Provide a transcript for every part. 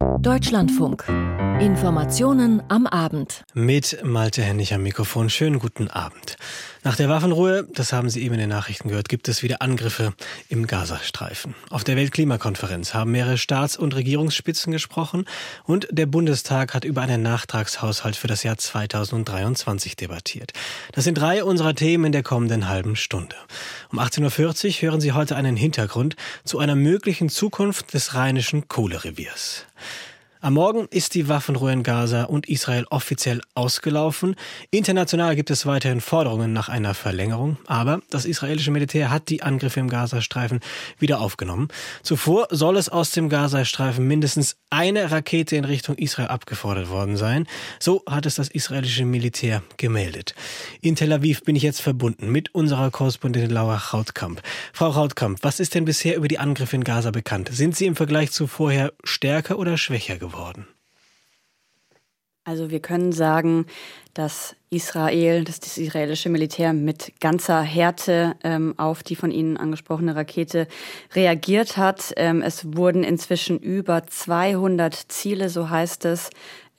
Deutschlandfunk. Informationen am Abend. Mit Malte Hennig am Mikrofon. Schönen guten Abend. Nach der Waffenruhe, das haben Sie eben in den Nachrichten gehört, gibt es wieder Angriffe im Gazastreifen. Auf der Weltklimakonferenz haben mehrere Staats- und Regierungsspitzen gesprochen und der Bundestag hat über einen Nachtragshaushalt für das Jahr 2023 debattiert. Das sind drei unserer Themen in der kommenden halben Stunde. Um 18.40 Uhr hören Sie heute einen Hintergrund zu einer möglichen Zukunft des rheinischen Kohlereviers. Am Morgen ist die Waffenruhe in Gaza und Israel offiziell ausgelaufen. International gibt es weiterhin Forderungen nach einer Verlängerung, aber das israelische Militär hat die Angriffe im Gazastreifen wieder aufgenommen. Zuvor soll es aus dem Gazastreifen mindestens eine Rakete in Richtung Israel abgefordert worden sein. So hat es das israelische Militär gemeldet. In Tel Aviv bin ich jetzt verbunden mit unserer Korrespondentin Laura Rautkamp. Frau Rautkamp, was ist denn bisher über die Angriffe in Gaza bekannt? Sind sie im Vergleich zu vorher stärker oder schwächer geworden? Geworden? Also wir können sagen, dass Israel, dass das israelische Militär mit ganzer Härte ähm, auf die von Ihnen angesprochene Rakete reagiert hat. Ähm, es wurden inzwischen über 200 Ziele, so heißt es,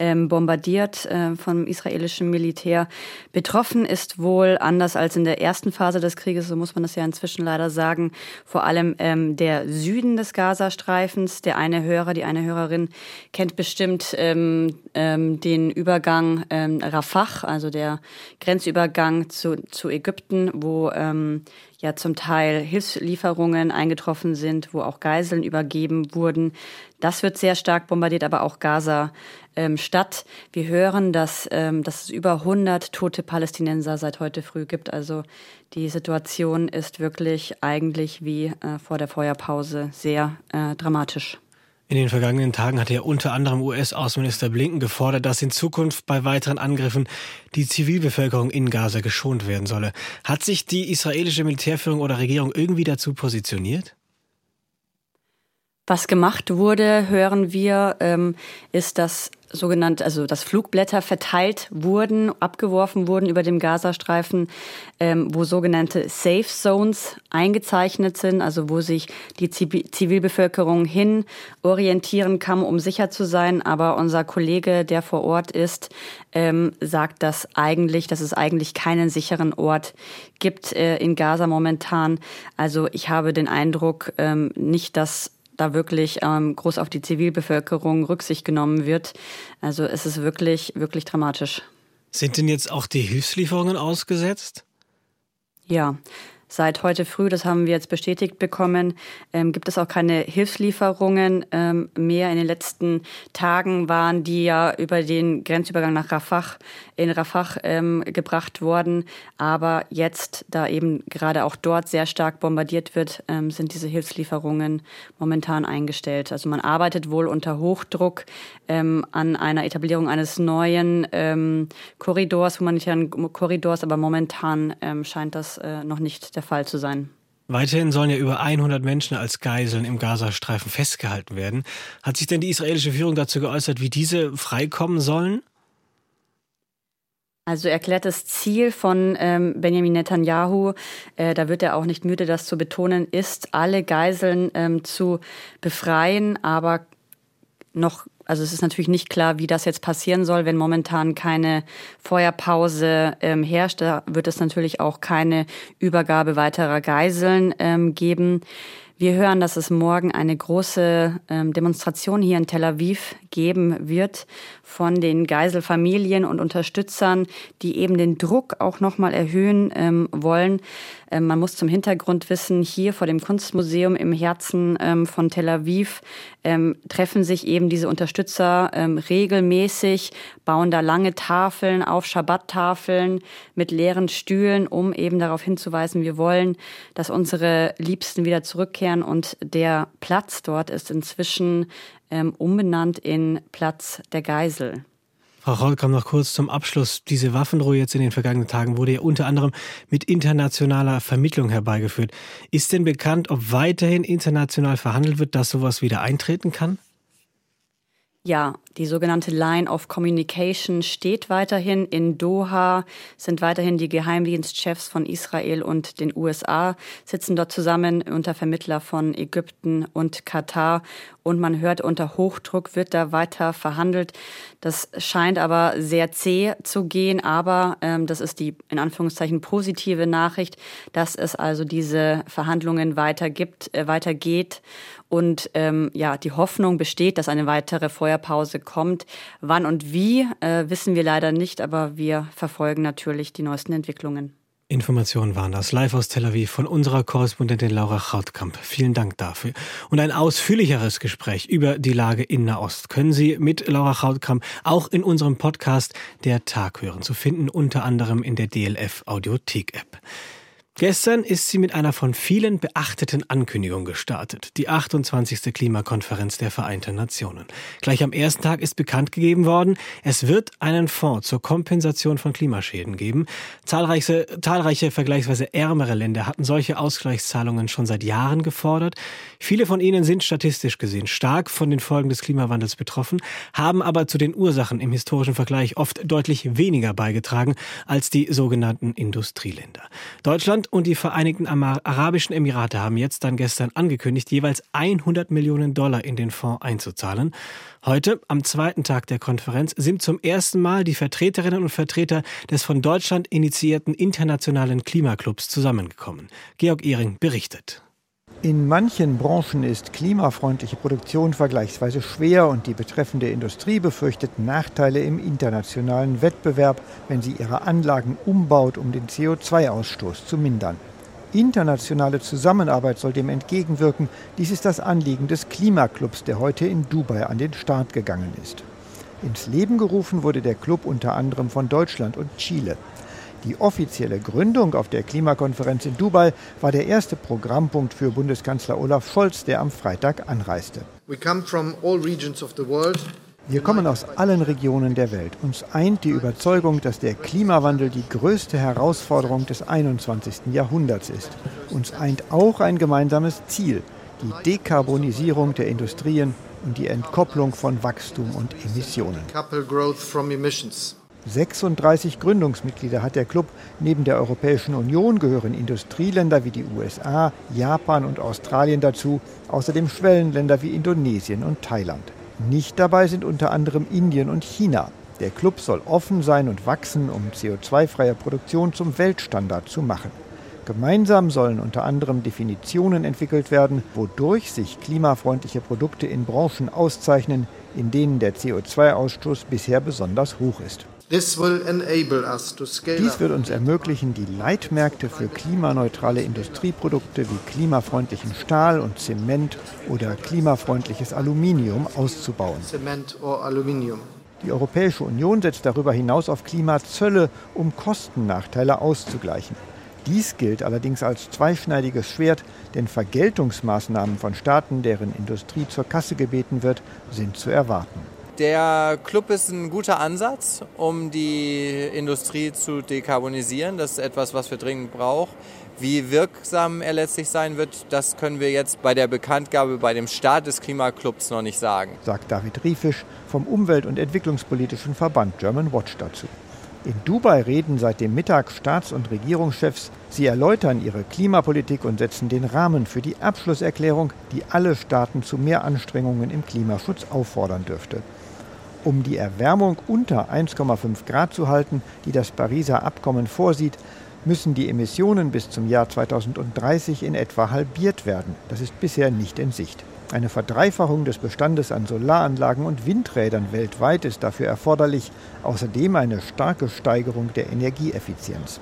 ähm, bombardiert äh, vom israelischen Militär. Betroffen ist wohl, anders als in der ersten Phase des Krieges, so muss man das ja inzwischen leider sagen, vor allem ähm, der Süden des Gazastreifens. Der eine Hörer, die eine Hörerin kennt bestimmt ähm, ähm, den Übergang ähm, Rafah, also der Grenzübergang zu, zu Ägypten, wo ähm, ja zum Teil Hilfslieferungen eingetroffen sind, wo auch Geiseln übergeben wurden. Das wird sehr stark bombardiert, aber auch Gaza ähm, Stadt. Wir hören, dass, ähm, dass es über 100 tote Palästinenser seit heute früh gibt. Also die Situation ist wirklich eigentlich wie äh, vor der Feuerpause sehr äh, dramatisch. In den vergangenen Tagen hat ja unter anderem US-Außenminister Blinken gefordert, dass in Zukunft bei weiteren Angriffen die Zivilbevölkerung in Gaza geschont werden solle. Hat sich die israelische Militärführung oder Regierung irgendwie dazu positioniert? Was gemacht wurde, hören wir, ähm, ist, dass sogenannte, also dass Flugblätter verteilt wurden, abgeworfen wurden über dem Gazastreifen, ähm, wo sogenannte Safe Zones eingezeichnet sind, also wo sich die Zivilbevölkerung hin orientieren kann, um sicher zu sein. Aber unser Kollege, der vor Ort ist, ähm, sagt, dass eigentlich, dass es eigentlich keinen sicheren Ort gibt äh, in Gaza momentan. Also ich habe den Eindruck, ähm, nicht, dass da wirklich ähm, groß auf die Zivilbevölkerung Rücksicht genommen wird. Also es ist wirklich, wirklich dramatisch. Sind denn jetzt auch die Hilfslieferungen ausgesetzt? Ja, Seit heute früh, das haben wir jetzt bestätigt bekommen, ähm, gibt es auch keine Hilfslieferungen ähm, mehr. In den letzten Tagen waren die ja über den Grenzübergang nach Rafah in Rafah ähm, gebracht worden. Aber jetzt, da eben gerade auch dort sehr stark bombardiert wird, ähm, sind diese Hilfslieferungen momentan eingestellt. Also man arbeitet wohl unter Hochdruck ähm, an einer Etablierung eines neuen ähm, Korridors, humanitären Korridors, aber momentan scheint das äh, noch nicht der der Fall zu sein. Weiterhin sollen ja über 100 Menschen als Geiseln im Gazastreifen festgehalten werden. Hat sich denn die israelische Führung dazu geäußert, wie diese freikommen sollen? Also erklärtes Ziel von ähm, Benjamin Netanyahu, äh, da wird er auch nicht müde, das zu betonen, ist, alle Geiseln ähm, zu befreien, aber noch also es ist natürlich nicht klar, wie das jetzt passieren soll, wenn momentan keine Feuerpause ähm, herrscht. Da wird es natürlich auch keine Übergabe weiterer Geiseln ähm, geben. Wir hören, dass es morgen eine große ähm, Demonstration hier in Tel Aviv geben wird von den Geiselfamilien und Unterstützern, die eben den Druck auch nochmal erhöhen ähm, wollen. Ähm, man muss zum Hintergrund wissen, hier vor dem Kunstmuseum im Herzen ähm, von Tel Aviv ähm, treffen sich eben diese Unterstützer regelmäßig, bauen da lange Tafeln auf, Schabbattafeln mit leeren Stühlen, um eben darauf hinzuweisen, wir wollen, dass unsere Liebsten wieder zurückkehren und der Platz dort ist inzwischen umbenannt in Platz der Geisel. Frau Rollkamp, noch kurz zum Abschluss. Diese Waffenruhe jetzt in den vergangenen Tagen wurde ja unter anderem mit internationaler Vermittlung herbeigeführt. Ist denn bekannt, ob weiterhin international verhandelt wird, dass sowas wieder eintreten kann? Ja, die sogenannte Line of Communication steht weiterhin in Doha, sind weiterhin die Geheimdienstchefs von Israel und den USA, sitzen dort zusammen unter Vermittler von Ägypten und Katar. Und man hört, unter Hochdruck wird da weiter verhandelt. Das scheint aber sehr zäh zu gehen, aber ähm, das ist die in Anführungszeichen positive Nachricht, dass es also diese Verhandlungen weiter gibt, äh, weitergeht und ähm, ja, die Hoffnung besteht, dass eine weitere Feuerpause kommt. Wann und wie, äh, wissen wir leider nicht, aber wir verfolgen natürlich die neuesten Entwicklungen. Informationen waren das live aus Tel Aviv von unserer Korrespondentin Laura Chautkamp. Vielen Dank dafür. Und ein ausführlicheres Gespräch über die Lage in Nahost können Sie mit Laura Chautkamp auch in unserem Podcast Der Tag hören, zu finden unter anderem in der DLF Audiothek App. Gestern ist sie mit einer von vielen beachteten Ankündigung gestartet, die 28. Klimakonferenz der Vereinten Nationen. Gleich am ersten Tag ist bekannt gegeben worden, es wird einen Fonds zur Kompensation von Klimaschäden geben. Zahlreiche, zahlreiche vergleichsweise ärmere Länder hatten solche Ausgleichszahlungen schon seit Jahren gefordert. Viele von ihnen sind statistisch gesehen stark von den Folgen des Klimawandels betroffen, haben aber zu den Ursachen im historischen Vergleich oft deutlich weniger beigetragen als die sogenannten Industrieländer. Deutschland und die Vereinigten Arabischen Emirate haben jetzt dann gestern angekündigt, jeweils 100 Millionen Dollar in den Fonds einzuzahlen. Heute, am zweiten Tag der Konferenz, sind zum ersten Mal die Vertreterinnen und Vertreter des von Deutschland initiierten internationalen Klimaclubs zusammengekommen. Georg Ehring berichtet. In manchen Branchen ist klimafreundliche Produktion vergleichsweise schwer und die betreffende Industrie befürchtet Nachteile im internationalen Wettbewerb, wenn sie ihre Anlagen umbaut, um den CO2-Ausstoß zu mindern. Internationale Zusammenarbeit soll dem entgegenwirken. Dies ist das Anliegen des Klimaclubs, der heute in Dubai an den Start gegangen ist. Ins Leben gerufen wurde der Club unter anderem von Deutschland und Chile. Die offizielle Gründung auf der Klimakonferenz in Dubai war der erste Programmpunkt für Bundeskanzler Olaf Scholz, der am Freitag anreiste. Wir kommen aus allen Regionen der Welt. Uns eint die Überzeugung, dass der Klimawandel die größte Herausforderung des 21. Jahrhunderts ist. Uns eint auch ein gemeinsames Ziel, die Dekarbonisierung der Industrien und die Entkopplung von Wachstum und Emissionen. 36 Gründungsmitglieder hat der Club. Neben der Europäischen Union gehören Industrieländer wie die USA, Japan und Australien dazu, außerdem Schwellenländer wie Indonesien und Thailand. Nicht dabei sind unter anderem Indien und China. Der Club soll offen sein und wachsen, um CO2-freie Produktion zum Weltstandard zu machen. Gemeinsam sollen unter anderem Definitionen entwickelt werden, wodurch sich klimafreundliche Produkte in Branchen auszeichnen, in denen der CO2-Ausstoß bisher besonders hoch ist. Dies wird uns ermöglichen, die Leitmärkte für klimaneutrale Industrieprodukte wie klimafreundlichen Stahl und Zement oder klimafreundliches Aluminium auszubauen. Die Europäische Union setzt darüber hinaus auf Klimazölle, um Kostennachteile auszugleichen. Dies gilt allerdings als zweischneidiges Schwert, denn Vergeltungsmaßnahmen von Staaten, deren Industrie zur Kasse gebeten wird, sind zu erwarten. Der Club ist ein guter Ansatz, um die Industrie zu dekarbonisieren. Das ist etwas, was wir dringend brauchen. Wie wirksam er letztlich sein wird, das können wir jetzt bei der Bekanntgabe bei dem Start des Klimaclubs noch nicht sagen. Sagt David Riefisch vom Umwelt- und Entwicklungspolitischen Verband German Watch dazu. In Dubai reden seit dem Mittag Staats- und Regierungschefs. Sie erläutern ihre Klimapolitik und setzen den Rahmen für die Abschlusserklärung, die alle Staaten zu mehr Anstrengungen im Klimaschutz auffordern dürfte. Um die Erwärmung unter 1,5 Grad zu halten, die das Pariser Abkommen vorsieht, müssen die Emissionen bis zum Jahr 2030 in etwa halbiert werden. Das ist bisher nicht in Sicht. Eine Verdreifachung des Bestandes an Solaranlagen und Windrädern weltweit ist dafür erforderlich, außerdem eine starke Steigerung der Energieeffizienz.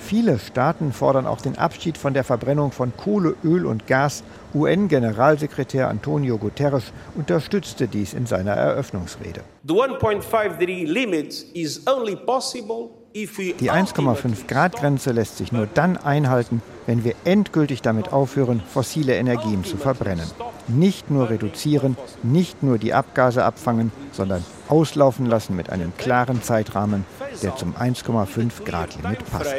Viele Staaten fordern auch den Abschied von der Verbrennung von Kohle, Öl und Gas. UN-Generalsekretär Antonio Guterres unterstützte dies in seiner Eröffnungsrede. Die 1,5 Grad Grenze lässt sich nur dann einhalten, wenn wir endgültig damit aufhören, fossile Energien zu verbrennen. Nicht nur reduzieren, nicht nur die Abgase abfangen, sondern auslaufen lassen mit einem klaren Zeitrahmen, der zum 1,5 Grad Limit passt.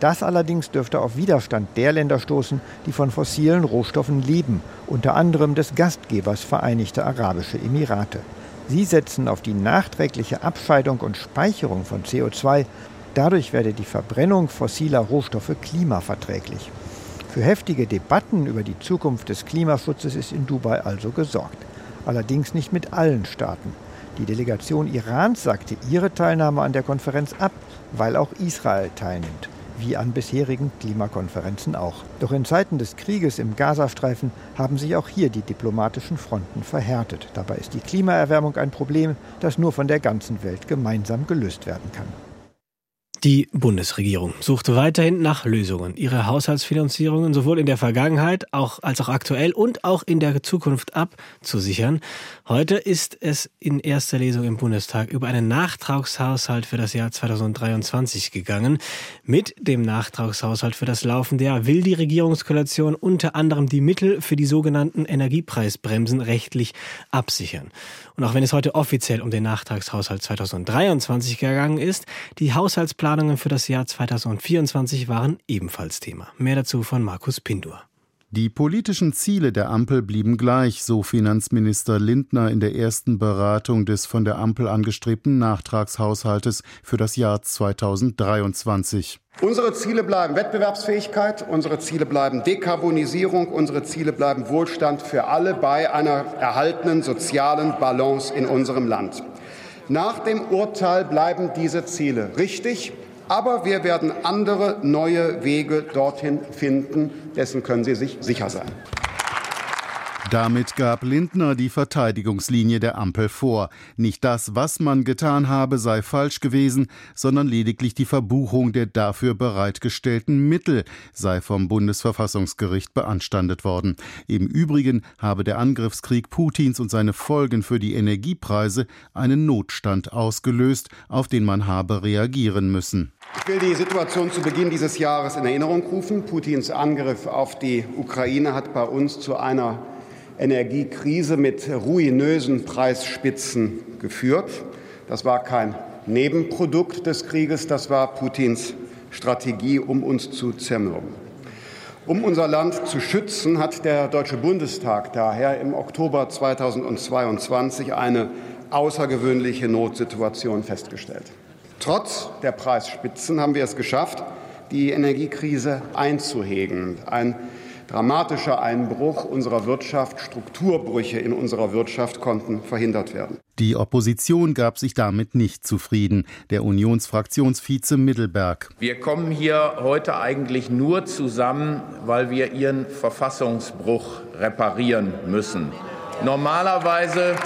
Das allerdings dürfte auf Widerstand der Länder stoßen, die von fossilen Rohstoffen leben, unter anderem des Gastgebers Vereinigte Arabische Emirate. Sie setzen auf die nachträgliche Abscheidung und Speicherung von CO2. Dadurch werde die Verbrennung fossiler Rohstoffe klimaverträglich. Für heftige Debatten über die Zukunft des Klimaschutzes ist in Dubai also gesorgt. Allerdings nicht mit allen Staaten. Die Delegation Irans sagte ihre Teilnahme an der Konferenz ab, weil auch Israel teilnimmt, wie an bisherigen Klimakonferenzen auch. Doch in Zeiten des Krieges im Gazastreifen haben sich auch hier die diplomatischen Fronten verhärtet. Dabei ist die Klimaerwärmung ein Problem, das nur von der ganzen Welt gemeinsam gelöst werden kann. Die Bundesregierung sucht weiterhin nach Lösungen, ihre Haushaltsfinanzierungen sowohl in der Vergangenheit auch, als auch aktuell und auch in der Zukunft abzusichern. Heute ist es in erster Lesung im Bundestag über einen Nachtragshaushalt für das Jahr 2023 gegangen. Mit dem Nachtragshaushalt für das laufende Jahr will die Regierungskoalition unter anderem die Mittel für die sogenannten Energiepreisbremsen rechtlich absichern. Und auch wenn es heute offiziell um den Nachtragshaushalt 2023 gegangen ist, die Haushaltsplanungen für das Jahr 2024 waren ebenfalls Thema. Mehr dazu von Markus Pindur. Die politischen Ziele der Ampel blieben gleich, so Finanzminister Lindner in der ersten Beratung des von der Ampel angestrebten Nachtragshaushaltes für das Jahr 2023. Unsere Ziele bleiben Wettbewerbsfähigkeit, unsere Ziele bleiben Dekarbonisierung, unsere Ziele bleiben Wohlstand für alle bei einer erhaltenen sozialen Balance in unserem Land. Nach dem Urteil bleiben diese Ziele richtig. Aber wir werden andere neue Wege dorthin finden. Dessen können Sie sich sicher sein. Damit gab Lindner die Verteidigungslinie der Ampel vor. Nicht das, was man getan habe, sei falsch gewesen, sondern lediglich die Verbuchung der dafür bereitgestellten Mittel sei vom Bundesverfassungsgericht beanstandet worden. Im Übrigen habe der Angriffskrieg Putins und seine Folgen für die Energiepreise einen Notstand ausgelöst, auf den man habe reagieren müssen. Ich will die Situation zu Beginn dieses Jahres in Erinnerung rufen. Putins Angriff auf die Ukraine hat bei uns zu einer Energiekrise mit ruinösen Preisspitzen geführt. Das war kein Nebenprodukt des Krieges, das war Putins Strategie, um uns zu zermürben. Um unser Land zu schützen, hat der Deutsche Bundestag daher im Oktober 2022 eine außergewöhnliche Notsituation festgestellt. Trotz der Preisspitzen haben wir es geschafft, die Energiekrise einzuhegen. Ein dramatischer Einbruch unserer Wirtschaft, Strukturbrüche in unserer Wirtschaft konnten verhindert werden. Die Opposition gab sich damit nicht zufrieden. Der Unionsfraktionsvize Mittelberg. Wir kommen hier heute eigentlich nur zusammen, weil wir Ihren Verfassungsbruch reparieren müssen. Normalerweise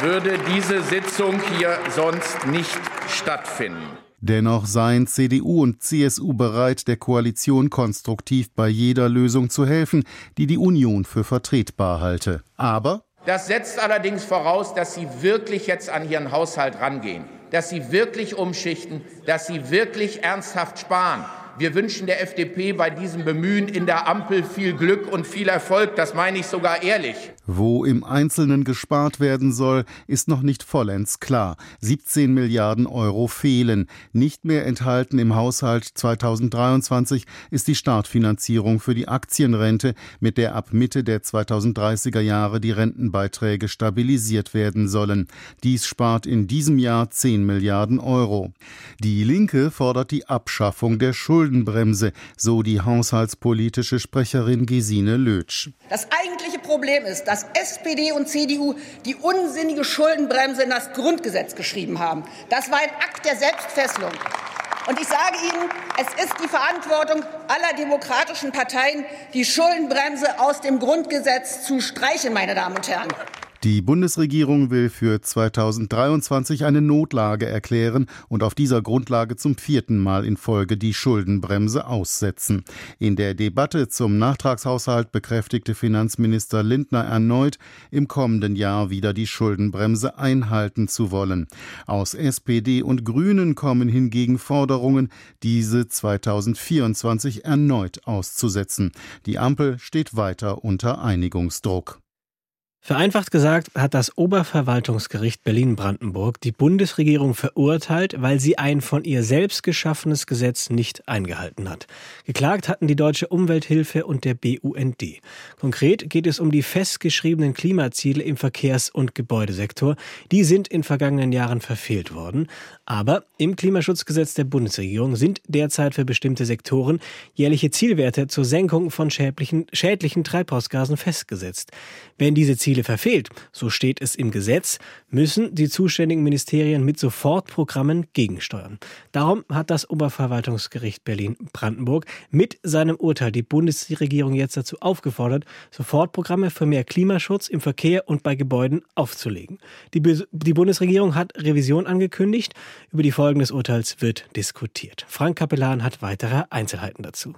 würde diese Sitzung hier sonst nicht stattfinden. Dennoch seien CDU und CSU bereit, der Koalition konstruktiv bei jeder Lösung zu helfen, die die Union für vertretbar halte. Aber das setzt allerdings voraus, dass Sie wirklich jetzt an Ihren Haushalt rangehen, dass Sie wirklich umschichten, dass Sie wirklich ernsthaft sparen. Wir wünschen der FDP bei diesem Bemühen in der Ampel viel Glück und viel Erfolg. Das meine ich sogar ehrlich. Wo im Einzelnen gespart werden soll, ist noch nicht vollends klar. 17 Milliarden Euro fehlen. Nicht mehr enthalten im Haushalt 2023 ist die Startfinanzierung für die Aktienrente, mit der ab Mitte der 2030er Jahre die Rentenbeiträge stabilisiert werden sollen. Dies spart in diesem Jahr 10 Milliarden Euro. Die Linke fordert die Abschaffung der Schuldenbremse, so die haushaltspolitische Sprecherin Gesine Lötsch. Das eigentliche Problem ist, dass SPD und CDU die unsinnige Schuldenbremse in das Grundgesetz geschrieben haben. Das war ein Akt der Selbstfesselung. Und ich sage Ihnen, es ist die Verantwortung aller demokratischen Parteien, die Schuldenbremse aus dem Grundgesetz zu streichen, meine Damen und Herren. Die Bundesregierung will für 2023 eine Notlage erklären und auf dieser Grundlage zum vierten Mal in Folge die Schuldenbremse aussetzen. In der Debatte zum Nachtragshaushalt bekräftigte Finanzminister Lindner erneut, im kommenden Jahr wieder die Schuldenbremse einhalten zu wollen. Aus SPD und Grünen kommen hingegen Forderungen, diese 2024 erneut auszusetzen. Die Ampel steht weiter unter Einigungsdruck. Vereinfacht gesagt hat das Oberverwaltungsgericht Berlin-Brandenburg die Bundesregierung verurteilt, weil sie ein von ihr selbst geschaffenes Gesetz nicht eingehalten hat. Geklagt hatten die Deutsche Umwelthilfe und der BUND. Konkret geht es um die festgeschriebenen Klimaziele im Verkehrs- und Gebäudesektor. Die sind in vergangenen Jahren verfehlt worden. Aber im Klimaschutzgesetz der Bundesregierung sind derzeit für bestimmte Sektoren jährliche Zielwerte zur Senkung von schädlichen, schädlichen Treibhausgasen festgesetzt. Wenn diese Ziele Ziele verfehlt, so steht es im Gesetz, müssen die zuständigen Ministerien mit Sofortprogrammen gegensteuern. Darum hat das Oberverwaltungsgericht Berlin-Brandenburg mit seinem Urteil die Bundesregierung jetzt dazu aufgefordert, Sofortprogramme für mehr Klimaschutz im Verkehr und bei Gebäuden aufzulegen. Die, die Bundesregierung hat Revision angekündigt. Über die Folgen des Urteils wird diskutiert. Frank Kapellan hat weitere Einzelheiten dazu.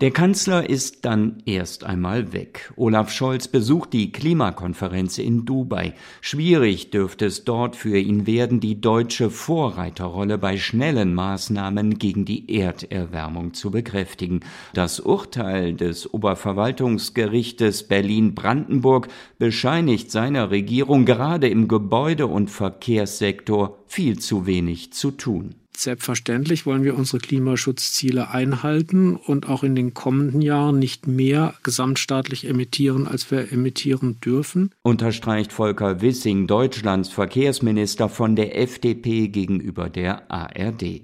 Der Kanzler ist dann erst einmal weg. Olaf Scholz besucht die Klimakonferenz in Dubai. Schwierig dürfte es dort für ihn werden, die deutsche Vorreiterrolle bei schnellen Maßnahmen gegen die Erderwärmung zu bekräftigen. Das Urteil des Oberverwaltungsgerichtes Berlin-Brandenburg bescheinigt seiner Regierung gerade im Gebäude- und Verkehrssektor viel zu wenig zu tun. Selbstverständlich wollen wir unsere Klimaschutzziele einhalten und auch in den kommenden Jahren nicht mehr gesamtstaatlich emittieren, als wir emittieren dürfen. Unterstreicht Volker Wissing, Deutschlands Verkehrsminister von der FDP gegenüber der ARD.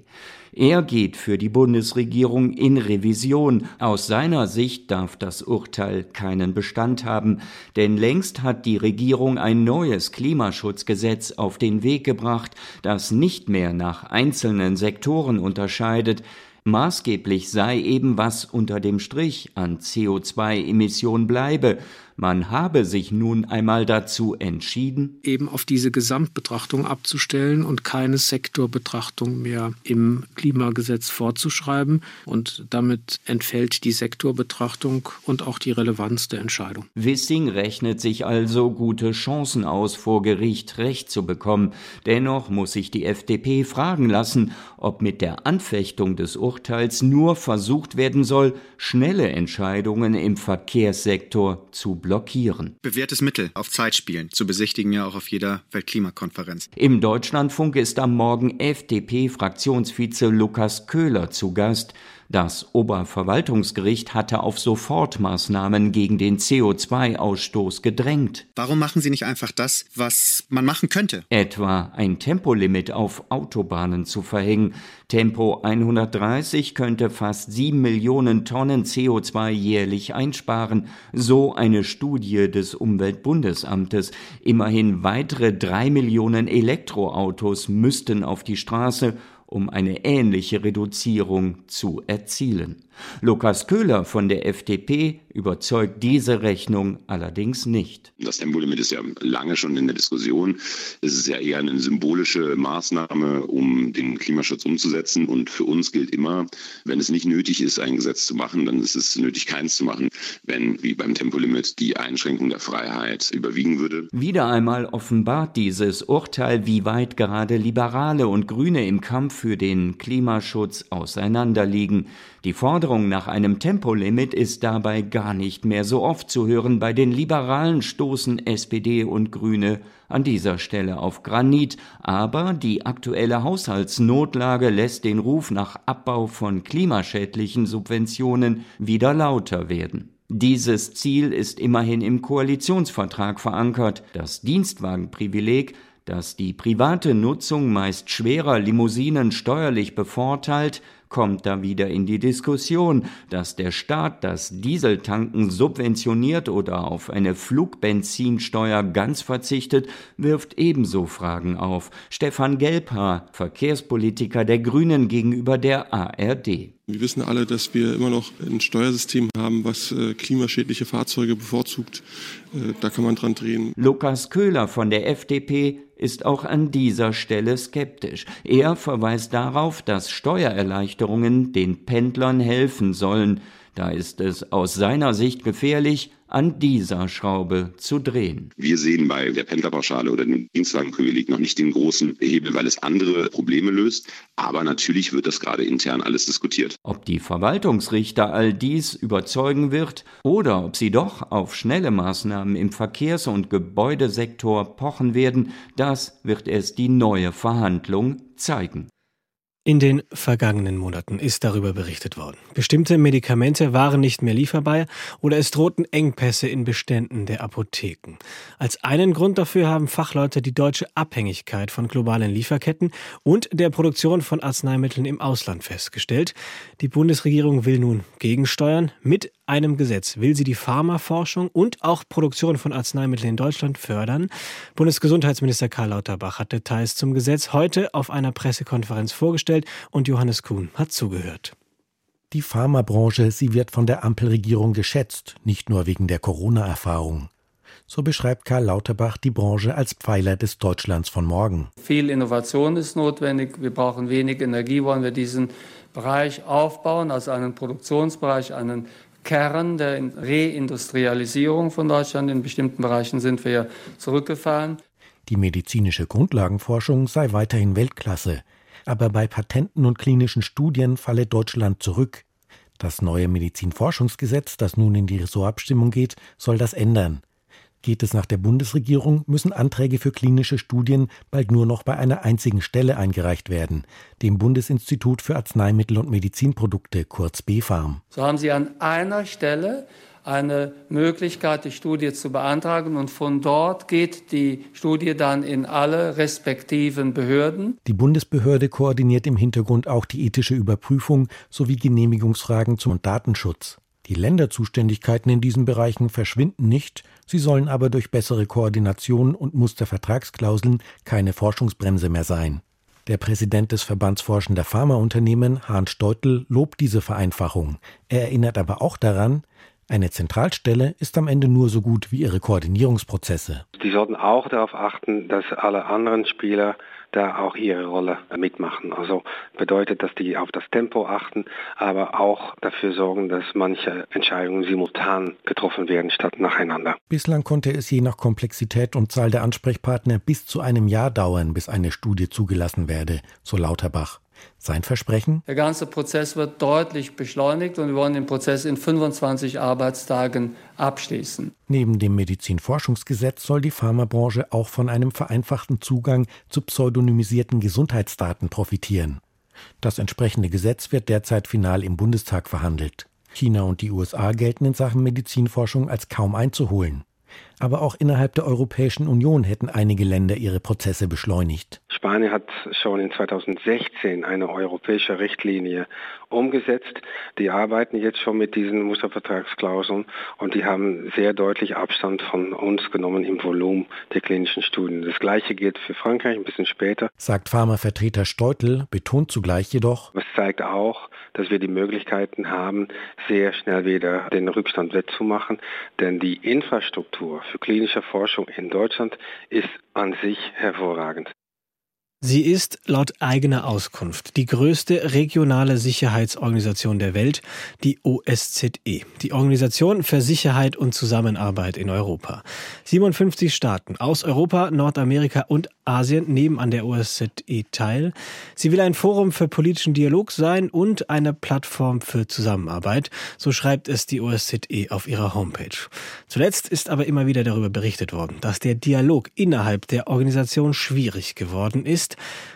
Er geht für die Bundesregierung in Revision. Aus seiner Sicht darf das Urteil keinen Bestand haben, denn längst hat die Regierung ein neues Klimaschutzgesetz auf den Weg gebracht, das nicht mehr nach einzelnen Sektoren unterscheidet, Maßgeblich sei eben, was unter dem Strich an CO2-Emissionen bleibe, man habe sich nun einmal dazu entschieden, eben auf diese Gesamtbetrachtung abzustellen und keine Sektorbetrachtung mehr im Klimagesetz vorzuschreiben. Und damit entfällt die Sektorbetrachtung und auch die Relevanz der Entscheidung. Wissing rechnet sich also gute Chancen aus, vor Gericht Recht zu bekommen. Dennoch muss sich die FDP fragen lassen, ob mit der Anfechtung des Urteils nur versucht werden soll, schnelle Entscheidungen im Verkehrssektor zu blockieren blockieren. Bewährtes Mittel auf Zeit spielen, zu besichtigen ja auch auf jeder Weltklimakonferenz. Im Deutschlandfunk ist am Morgen FDP-Fraktionsvize Lukas Köhler zu Gast. Das Oberverwaltungsgericht hatte auf Sofortmaßnahmen gegen den CO2-Ausstoß gedrängt. Warum machen Sie nicht einfach das, was man machen könnte? Etwa ein Tempolimit auf Autobahnen zu verhängen. Tempo 130 könnte fast sieben Millionen Tonnen CO2 jährlich einsparen, so eine Studie des Umweltbundesamtes. Immerhin weitere drei Millionen Elektroautos müssten auf die Straße um eine ähnliche Reduzierung zu erzielen. Lukas Köhler von der FDP überzeugt diese Rechnung allerdings nicht. Das Tempolimit ist ja lange schon in der Diskussion. Es ist ja eher eine symbolische Maßnahme, um den Klimaschutz umzusetzen. Und für uns gilt immer, wenn es nicht nötig ist, ein Gesetz zu machen, dann ist es nötig, keins zu machen, wenn, wie beim Tempolimit, die Einschränkung der Freiheit überwiegen würde. Wieder einmal offenbart dieses Urteil, wie weit gerade Liberale und Grüne im Kampf für den Klimaschutz auseinanderliegen. Die Forderung nach einem Tempolimit ist dabei gar nicht mehr so oft zu hören. Bei den Liberalen stoßen SPD und Grüne an dieser Stelle auf Granit, aber die aktuelle Haushaltsnotlage lässt den Ruf nach Abbau von klimaschädlichen Subventionen wieder lauter werden. Dieses Ziel ist immerhin im Koalitionsvertrag verankert. Das Dienstwagenprivileg dass die private Nutzung meist schwerer Limousinen steuerlich bevorteilt, kommt da wieder in die Diskussion, dass der Staat das Dieseltanken subventioniert oder auf eine Flugbenzinsteuer ganz verzichtet, wirft ebenso Fragen auf. Stefan Gelbhaar, Verkehrspolitiker der Grünen gegenüber der ARD. Wir wissen alle, dass wir immer noch ein Steuersystem haben, was äh, klimaschädliche Fahrzeuge bevorzugt. Äh, da kann man dran drehen. Lukas Köhler von der FDP ist auch an dieser Stelle skeptisch. Er verweist darauf, dass Steuererleichterungen den Pendlern helfen sollen. Da ist es aus seiner Sicht gefährlich, an dieser Schraube zu drehen. Wir sehen bei der Pendlerpauschale oder dem Dienstwagenprivileg noch nicht den großen Hebel, weil es andere Probleme löst. Aber natürlich wird das gerade intern alles diskutiert. Ob die Verwaltungsrichter all dies überzeugen wird oder ob sie doch auf schnelle Maßnahmen im Verkehrs- und Gebäudesektor pochen werden, das wird es die neue Verhandlung zeigen. In den vergangenen Monaten ist darüber berichtet worden. Bestimmte Medikamente waren nicht mehr lieferbar oder es drohten Engpässe in Beständen der Apotheken. Als einen Grund dafür haben Fachleute die deutsche Abhängigkeit von globalen Lieferketten und der Produktion von Arzneimitteln im Ausland festgestellt. Die Bundesregierung will nun gegensteuern. Mit einem Gesetz will sie die Pharmaforschung und auch Produktion von Arzneimitteln in Deutschland fördern. Bundesgesundheitsminister Karl Lauterbach hat Details zum Gesetz heute auf einer Pressekonferenz vorgestellt und Johannes Kuhn hat zugehört. Die Pharmabranche, sie wird von der Ampelregierung geschätzt, nicht nur wegen der Corona-Erfahrung. So beschreibt Karl Lauterbach die Branche als Pfeiler des Deutschlands von morgen. Viel Innovation ist notwendig. Wir brauchen wenig Energie, wollen wir diesen Bereich aufbauen, also einen Produktionsbereich, einen Kern der Reindustrialisierung von Deutschland. In bestimmten Bereichen sind wir ja zurückgefallen. Die medizinische Grundlagenforschung sei weiterhin Weltklasse, aber bei Patenten und klinischen Studien falle Deutschland zurück. Das neue Medizinforschungsgesetz, das nun in die Ressortabstimmung geht, soll das ändern. Geht es nach der Bundesregierung, müssen Anträge für klinische Studien bald nur noch bei einer einzigen Stelle eingereicht werden, dem Bundesinstitut für Arzneimittel und Medizinprodukte, kurz BfArM. So haben Sie an einer Stelle eine Möglichkeit, die Studie zu beantragen und von dort geht die Studie dann in alle respektiven Behörden. Die Bundesbehörde koordiniert im Hintergrund auch die ethische Überprüfung sowie Genehmigungsfragen zum Datenschutz. Die Länderzuständigkeiten in diesen Bereichen verschwinden nicht, sie sollen aber durch bessere Koordination und Mustervertragsklauseln keine Forschungsbremse mehr sein. Der Präsident des Verbands Forschender Pharmaunternehmen, Hahn Steutel, lobt diese Vereinfachung. Er erinnert aber auch daran, eine Zentralstelle ist am Ende nur so gut wie ihre Koordinierungsprozesse. Die sollten auch darauf achten, dass alle anderen Spieler da auch ihre Rolle mitmachen. Also bedeutet, dass die auf das Tempo achten, aber auch dafür sorgen, dass manche Entscheidungen simultan getroffen werden statt nacheinander. Bislang konnte es je nach Komplexität und Zahl der Ansprechpartner bis zu einem Jahr dauern, bis eine Studie zugelassen werde, so Lauterbach. Sein Versprechen? Der ganze Prozess wird deutlich beschleunigt und wir wollen den Prozess in 25 Arbeitstagen abschließen. Neben dem Medizinforschungsgesetz soll die Pharmabranche auch von einem vereinfachten Zugang zu pseudonymisierten Gesundheitsdaten profitieren. Das entsprechende Gesetz wird derzeit final im Bundestag verhandelt. China und die USA gelten in Sachen Medizinforschung als kaum einzuholen. Aber auch innerhalb der Europäischen Union hätten einige Länder ihre Prozesse beschleunigt. Spanien hat schon in 2016 eine europäische Richtlinie umgesetzt. Die arbeiten jetzt schon mit diesen Mustervertragsklauseln und die haben sehr deutlich Abstand von uns genommen im Volumen der klinischen Studien. Das gleiche gilt für Frankreich ein bisschen später. Sagt Pharmavertreter Steutel, betont zugleich jedoch. Es zeigt auch, dass wir die Möglichkeiten haben, sehr schnell wieder den Rückstand wettzumachen, denn die Infrastruktur für klinische Forschung in Deutschland ist an sich hervorragend. Sie ist laut eigener Auskunft die größte regionale Sicherheitsorganisation der Welt, die OSZE, die Organisation für Sicherheit und Zusammenarbeit in Europa. 57 Staaten aus Europa, Nordamerika und Asien nehmen an der OSZE teil. Sie will ein Forum für politischen Dialog sein und eine Plattform für Zusammenarbeit, so schreibt es die OSZE auf ihrer Homepage. Zuletzt ist aber immer wieder darüber berichtet worden, dass der Dialog innerhalb der Organisation schwierig geworden ist.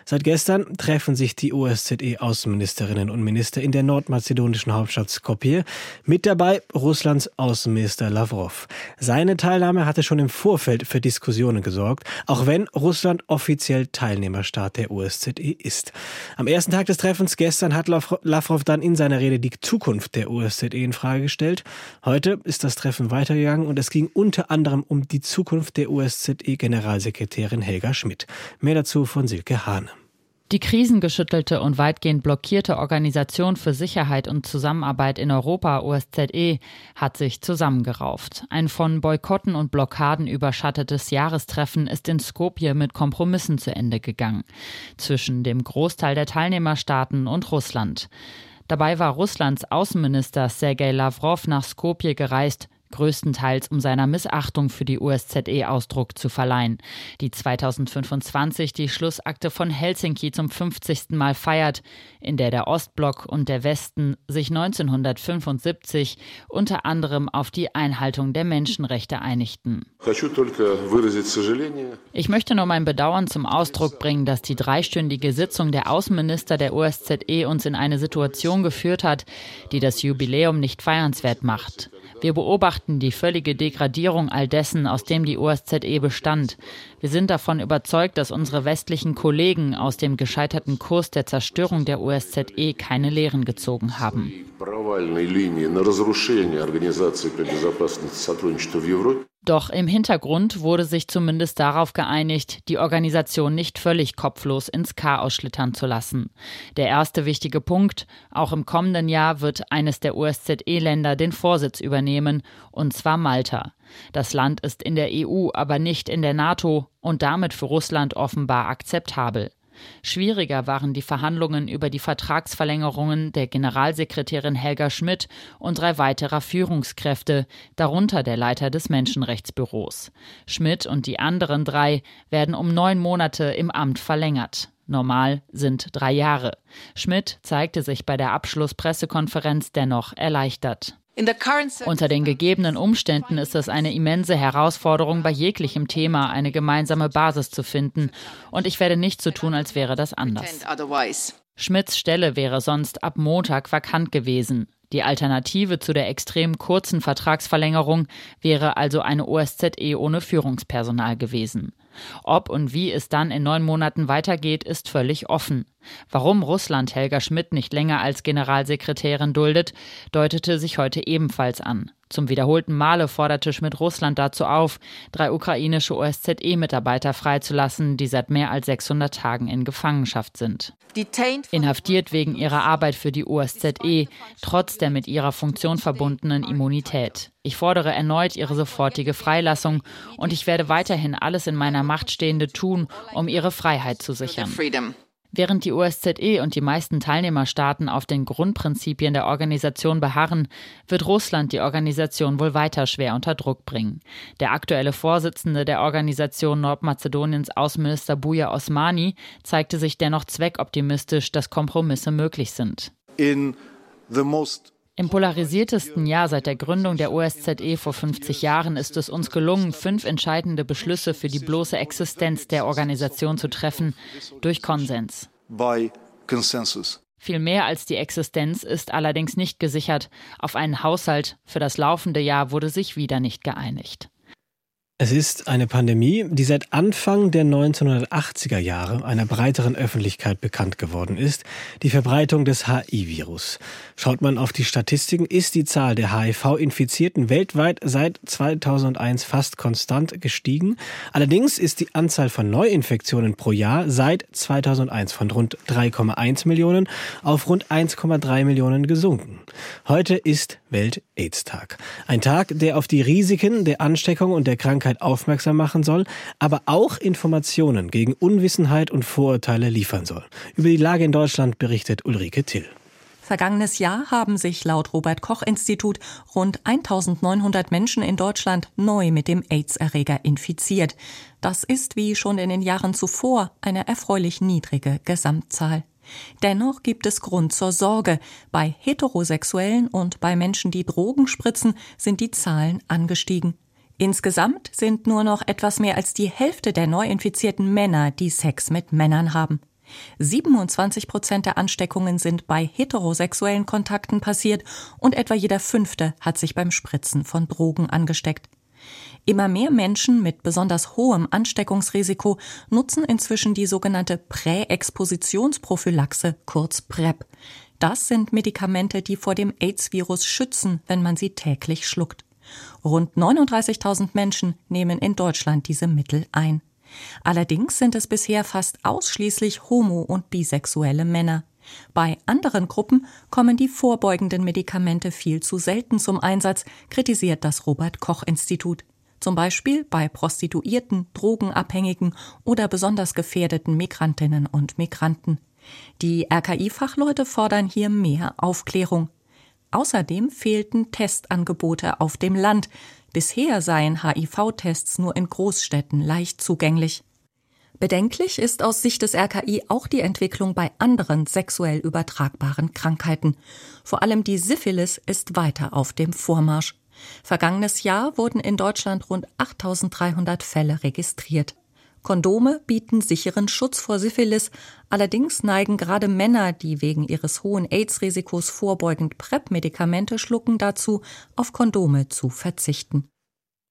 Seit gestern treffen sich die OSZE-Außenministerinnen und Minister in der nordmazedonischen Hauptstadt Skopje. Mit dabei Russlands Außenminister Lavrov. Seine Teilnahme hatte schon im Vorfeld für Diskussionen gesorgt, auch wenn Russland offiziell Teilnehmerstaat der OSZE ist. Am ersten Tag des Treffens gestern hat Lavrov dann in seiner Rede die Zukunft der OSZE in Frage gestellt. Heute ist das Treffen weitergegangen und es ging unter anderem um die Zukunft der OSZE-Generalsekretärin Helga Schmidt. Mehr dazu von Silke Hahn. Die krisengeschüttelte und weitgehend blockierte Organisation für Sicherheit und Zusammenarbeit in Europa, OSZE, hat sich zusammengerauft. Ein von Boykotten und Blockaden überschattetes Jahrestreffen ist in Skopje mit Kompromissen zu Ende gegangen. Zwischen dem Großteil der Teilnehmerstaaten und Russland. Dabei war Russlands Außenminister Sergei Lavrov nach Skopje gereist, größtenteils um seiner Missachtung für die USZE Ausdruck zu verleihen, die 2025 die Schlussakte von Helsinki zum 50. Mal feiert, in der der Ostblock und der Westen sich 1975 unter anderem auf die Einhaltung der Menschenrechte einigten. Ich möchte nur mein Bedauern zum Ausdruck bringen, dass die dreistündige Sitzung der Außenminister der OSZE uns in eine Situation geführt hat, die das Jubiläum nicht feiernswert macht. Wir beobachten die völlige Degradierung all dessen, aus dem die OSZE bestand. Wir sind davon überzeugt, dass unsere westlichen Kollegen aus dem gescheiterten Kurs der Zerstörung der OSZE keine Lehren gezogen haben. Doch im Hintergrund wurde sich zumindest darauf geeinigt, die Organisation nicht völlig kopflos ins Chaos schlittern zu lassen. Der erste wichtige Punkt, auch im kommenden Jahr wird eines der OSZE-Länder den Vorsitz übernehmen, und zwar Malta. Das Land ist in der EU, aber nicht in der NATO und damit für Russland offenbar akzeptabel. Schwieriger waren die Verhandlungen über die Vertragsverlängerungen der Generalsekretärin Helga Schmidt und drei weiterer Führungskräfte, darunter der Leiter des Menschenrechtsbüros. Schmidt und die anderen drei werden um neun Monate im Amt verlängert. Normal sind drei Jahre. Schmidt zeigte sich bei der Abschlusspressekonferenz dennoch erleichtert. Unter den gegebenen Umständen ist es eine immense Herausforderung, bei jeglichem Thema eine gemeinsame Basis zu finden. Und ich werde nicht so tun, als wäre das anders. Schmidts Stelle wäre sonst ab Montag vakant gewesen. Die Alternative zu der extrem kurzen Vertragsverlängerung wäre also eine OSZE ohne Führungspersonal gewesen. Ob und wie es dann in neun Monaten weitergeht, ist völlig offen. Warum Russland Helga Schmidt nicht länger als Generalsekretärin duldet, deutete sich heute ebenfalls an. Zum wiederholten Male forderte Schmidt Russland dazu auf, drei ukrainische OSZE-Mitarbeiter freizulassen, die seit mehr als 600 Tagen in Gefangenschaft sind. Inhaftiert wegen ihrer Arbeit für die OSZE, trotz der mit ihrer Funktion verbundenen Immunität. Ich fordere erneut ihre sofortige Freilassung und ich werde weiterhin alles in meiner Macht Stehende tun, um ihre Freiheit zu sichern. Während die OSZE und die meisten Teilnehmerstaaten auf den Grundprinzipien der Organisation beharren, wird Russland die Organisation wohl weiter schwer unter Druck bringen. Der aktuelle Vorsitzende der Organisation Nordmazedoniens Außenminister Buja Osmani zeigte sich dennoch zweckoptimistisch, dass Kompromisse möglich sind. In the most im polarisiertesten Jahr seit der Gründung der OSZE vor 50 Jahren ist es uns gelungen, fünf entscheidende Beschlüsse für die bloße Existenz der Organisation zu treffen, durch Konsens. Viel mehr als die Existenz ist allerdings nicht gesichert. Auf einen Haushalt für das laufende Jahr wurde sich wieder nicht geeinigt. Es ist eine Pandemie, die seit Anfang der 1980er Jahre einer breiteren Öffentlichkeit bekannt geworden ist, die Verbreitung des HIV-Virus. Schaut man auf die Statistiken, ist die Zahl der HIV-Infizierten weltweit seit 2001 fast konstant gestiegen. Allerdings ist die Anzahl von Neuinfektionen pro Jahr seit 2001 von rund 3,1 Millionen auf rund 1,3 Millionen gesunken. Heute ist Welt-AIDS-Tag. Ein Tag, der auf die Risiken der Ansteckung und der Krankheit Krankheit aufmerksam machen soll, aber auch Informationen gegen Unwissenheit und Vorurteile liefern soll. Über die Lage in Deutschland berichtet Ulrike Till. Vergangenes Jahr haben sich laut Robert Koch Institut rund 1900 Menschen in Deutschland neu mit dem AIDS-Erreger infiziert. Das ist wie schon in den Jahren zuvor eine erfreulich niedrige Gesamtzahl. Dennoch gibt es Grund zur Sorge. Bei Heterosexuellen und bei Menschen, die Drogen spritzen, sind die Zahlen angestiegen. Insgesamt sind nur noch etwas mehr als die Hälfte der Neuinfizierten Männer, die Sex mit Männern haben. 27 Prozent der Ansteckungen sind bei heterosexuellen Kontakten passiert und etwa jeder Fünfte hat sich beim Spritzen von Drogen angesteckt. Immer mehr Menschen mit besonders hohem Ansteckungsrisiko nutzen inzwischen die sogenannte Präexpositionsprophylaxe, kurz PrEP. Das sind Medikamente, die vor dem AIDS-Virus schützen, wenn man sie täglich schluckt. Rund 39.000 Menschen nehmen in Deutschland diese Mittel ein. Allerdings sind es bisher fast ausschließlich homo- und bisexuelle Männer. Bei anderen Gruppen kommen die vorbeugenden Medikamente viel zu selten zum Einsatz, kritisiert das Robert Koch Institut. Zum Beispiel bei Prostituierten, Drogenabhängigen oder besonders gefährdeten Migrantinnen und Migranten. Die RKI-Fachleute fordern hier mehr Aufklärung. Außerdem fehlten Testangebote auf dem Land. Bisher seien HIV-Tests nur in Großstädten leicht zugänglich. Bedenklich ist aus Sicht des RKI auch die Entwicklung bei anderen sexuell übertragbaren Krankheiten. Vor allem die Syphilis ist weiter auf dem Vormarsch. Vergangenes Jahr wurden in Deutschland rund 8300 Fälle registriert. Kondome bieten sicheren Schutz vor Syphilis, allerdings neigen gerade Männer, die wegen ihres hohen AIDS-Risikos vorbeugend PrEP-Medikamente schlucken, dazu, auf Kondome zu verzichten.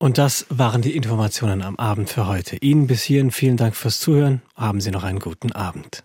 Und das waren die Informationen am Abend für heute. Ihnen bis hierhin vielen Dank fürs Zuhören. Haben Sie noch einen guten Abend.